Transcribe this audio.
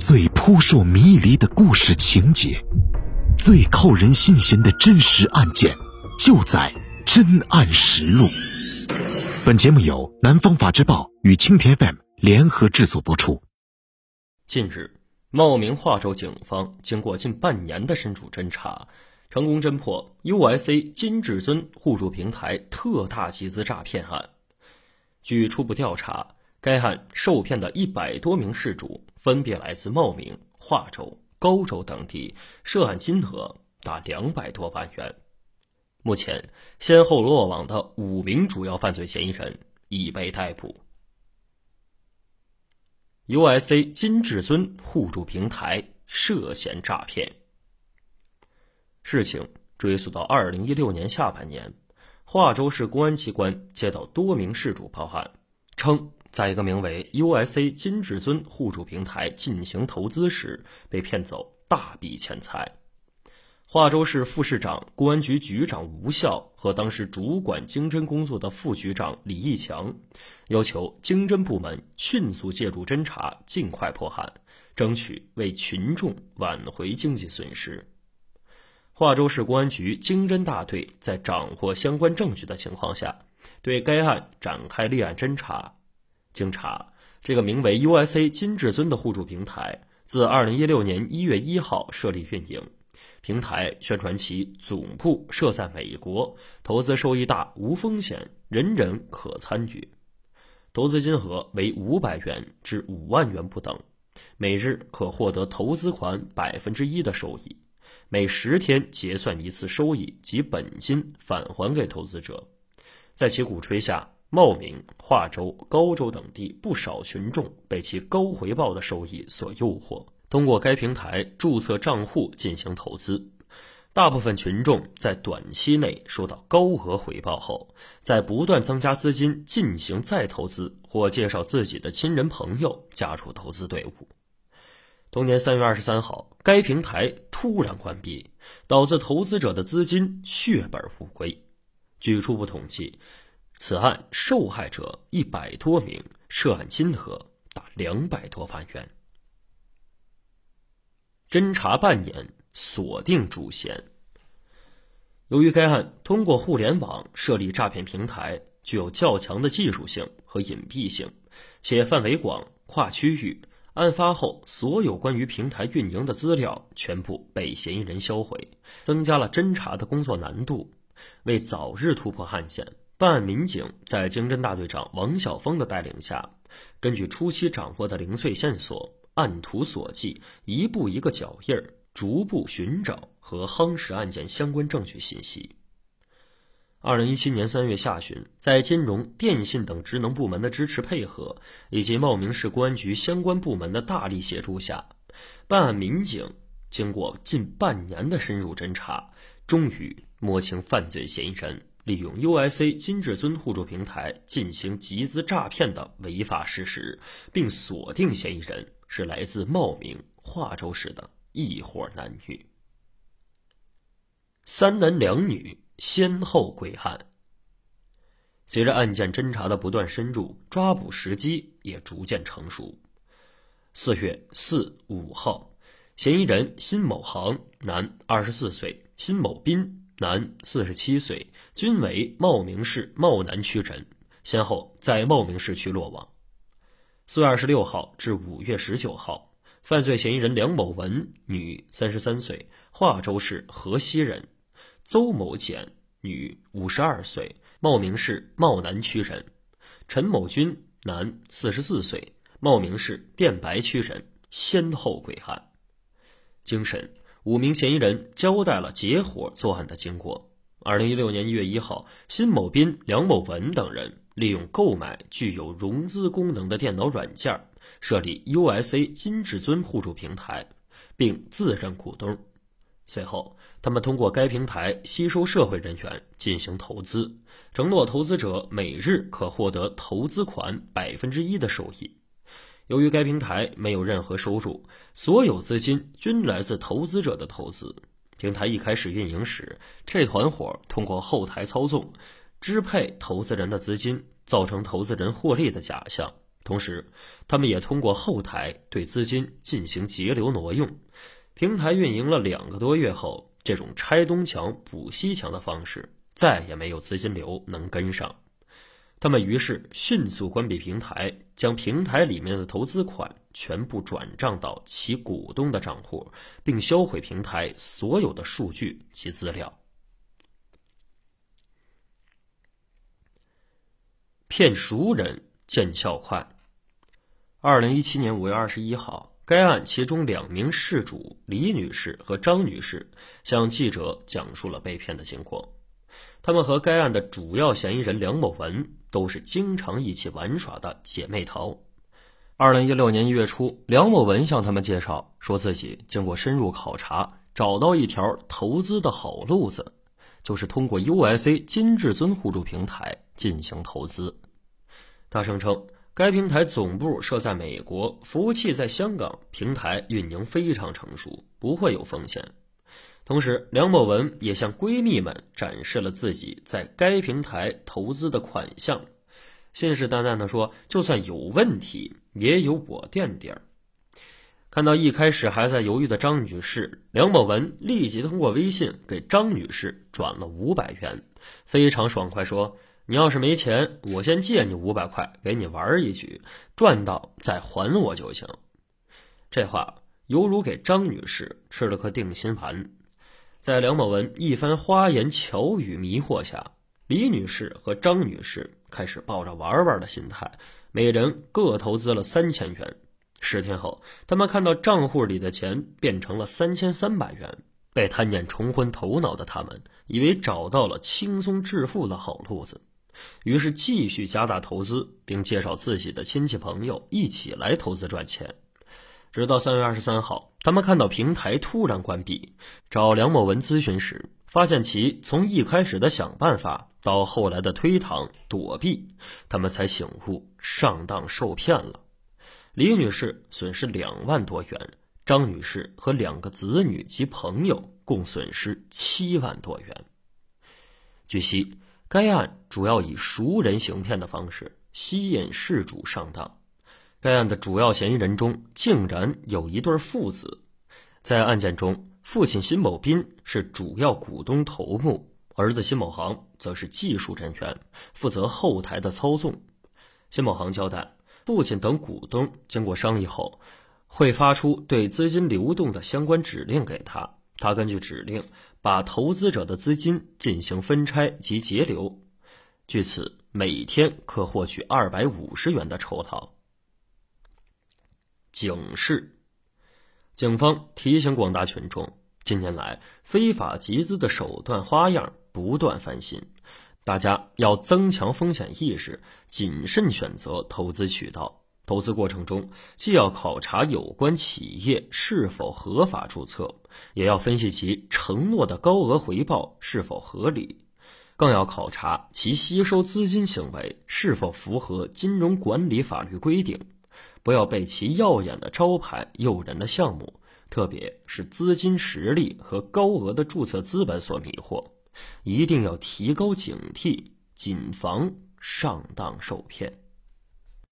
最扑朔迷离的故事情节，最扣人心弦的真实案件，就在《真案实录》。本节目由南方法制报与青田 FM 联合制作播出。近日，茂名化州警方经过近半年的深入侦查，成功侦破 USA 金至尊互助平台特大集资诈骗案。据初步调查，该案受骗的一百多名事主分别来自茂名、化州、高州等地，涉案金额达两百多万元。目前，先后落网的五名主要犯罪嫌疑人已被逮捕。USA 金至尊互助平台涉嫌诈骗。事情追溯到二零一六年下半年，化州市公安机关接到多名事主报案，称。在一个名为 USA 金至尊互助平台进行投资时，被骗走大笔钱财。化州市副市长、公安局局长吴笑和当时主管经侦工作的副局长李义强，要求经侦部门迅速介入侦查，尽快破案，争取为群众挽回经济损失。化州市公安局经侦大队在掌握相关证据的情况下，对该案展开立案侦查。经查，这个名为 USA 金至尊的互助平台，自2016年1月1号设立运营。平台宣传其总部设在美国，投资收益大、无风险，人人可参与。投资金额为500元至5万元不等，每日可获得投资款百分之一的收益，每十天结算一次收益及本金返还给投资者。在其鼓吹下。茂名、化州、高州等地不少群众被其高回报的收益所诱惑，通过该平台注册账户进行投资。大部分群众在短期内收到高额回报后，在不断增加资金进行再投资，或介绍自己的亲人朋友加入投资队伍。同年三月二十三号，该平台突然关闭，导致投资者的资金血本无归。据初步统计。此案受害者一百多名，涉案金额达两百多万元。侦查半年，锁定主嫌。由于该案通过互联网设立诈骗平台，具有较强的技术性和隐蔽性，且范围广、跨区域。案发后，所有关于平台运营的资料全部被嫌疑人销毁，增加了侦查的工作难度。为早日突破案件。办案民警在经侦大队长王晓峰的带领下，根据初期掌握的零碎线索，按图索骥，一步一个脚印儿，逐步寻找和夯实案件相关证据信息。二零一七年三月下旬，在金融、电信等职能部门的支持配合，以及茂名市公安局相关部门的大力协助下，办案民警经过近半年的深入侦查，终于摸清犯罪嫌疑人。利用 USA 金至尊互助平台进行集资诈骗的违法事实，并锁定嫌疑人是来自茂名、化州市的一伙男女。三男两女先后归案。随着案件侦查的不断深入，抓捕时机也逐渐成熟。四月四五号，嫌疑人辛某航，男，二十四岁；辛某斌。男，四十七岁，均为茂名市茂南区人，先后在茂名市区落网。四月二十六号至五月十九号，犯罪嫌疑人梁某文，女，三十三岁，化州市河西人；邹某简，女，五十二岁，茂名市茂南区人；陈某军，男，四十四岁，茂名市电白区人，先后归案。经审。五名嫌疑人交代了结伙作案的经过。二零一六年一月一号，辛某斌、梁某文等人利用购买具有融资功能的电脑软件，设立 USA 金至尊互助平台，并自认股东。随后，他们通过该平台吸收社会人员进行投资，承诺投资者每日可获得投资款百分之一的收益。由于该平台没有任何收入，所有资金均来自投资者的投资。平台一开始运营时，这团伙通过后台操纵、支配投资人的资金，造成投资人获利的假象，同时，他们也通过后台对资金进行节流挪用。平台运营了两个多月后，这种拆东墙补西墙的方式再也没有资金流能跟上。他们于是迅速关闭平台，将平台里面的投资款全部转账到其股东的账户，并销毁平台所有的数据及资料。骗熟人见效快。二零一七年五月二十一号，该案其中两名事主李女士和张女士向记者讲述了被骗的经过。他们和该案的主要嫌疑人梁某文都是经常一起玩耍的姐妹淘。二零一六年一月初，梁某文向他们介绍，说自己经过深入考察，找到一条投资的好路子。就是通过 USA 金至尊互助平台进行投资。他声称，该平台总部设在美国，服务器在香港，平台运营非常成熟，不会有风险。同时，梁某文也向闺蜜们展示了自己在该平台投资的款项，信誓旦旦地说：“就算有问题，也有我垫底儿。”看到一开始还在犹豫的张女士，梁某文立即通过微信给张女士转了五百元，非常爽快说：“你要是没钱，我先借你五百块，给你玩一局，赚到再还我就行。”这话犹如给张女士吃了颗定心丸。在梁某文一番花言巧语迷惑下，李女士和张女士开始抱着玩玩的心态，每人各投资了三千元。十天后，他们看到账户里的钱变成了三千三百元。被贪念冲昏头脑的他们，以为找到了轻松致富的好路子，于是继续加大投资，并介绍自己的亲戚朋友一起来投资赚钱。直到三月二十三号，他们看到平台突然关闭，找梁某文咨询时，发现其从一开始的想办法到后来的推搪躲避，他们才醒悟上当受骗了。李女士损失两万多元，张女士和两个子女及朋友共损失七万多元。据悉，该案主要以熟人行骗的方式吸引事主上当。该案的主要嫌疑人中竟然有一对父子。在案件中，父亲辛某斌是主要股东头目，儿子辛某航则是技术人员，负责后台的操纵。辛某航交代。父亲等股东经过商议后，会发出对资金流动的相关指令给他，他根据指令把投资者的资金进行分拆及截流，据此每天可获取二百五十元的酬劳。警示：警方提醒广大群众，近年来非法集资的手段花样不断翻新。大家要增强风险意识，谨慎选择投资渠道。投资过程中，既要考察有关企业是否合法注册，也要分析其承诺的高额回报是否合理，更要考察其吸收资金行为是否符合金融管理法律规定。不要被其耀眼的招牌、诱人的项目，特别是资金实力和高额的注册资本所迷惑。一定要提高警惕，谨防上当受骗。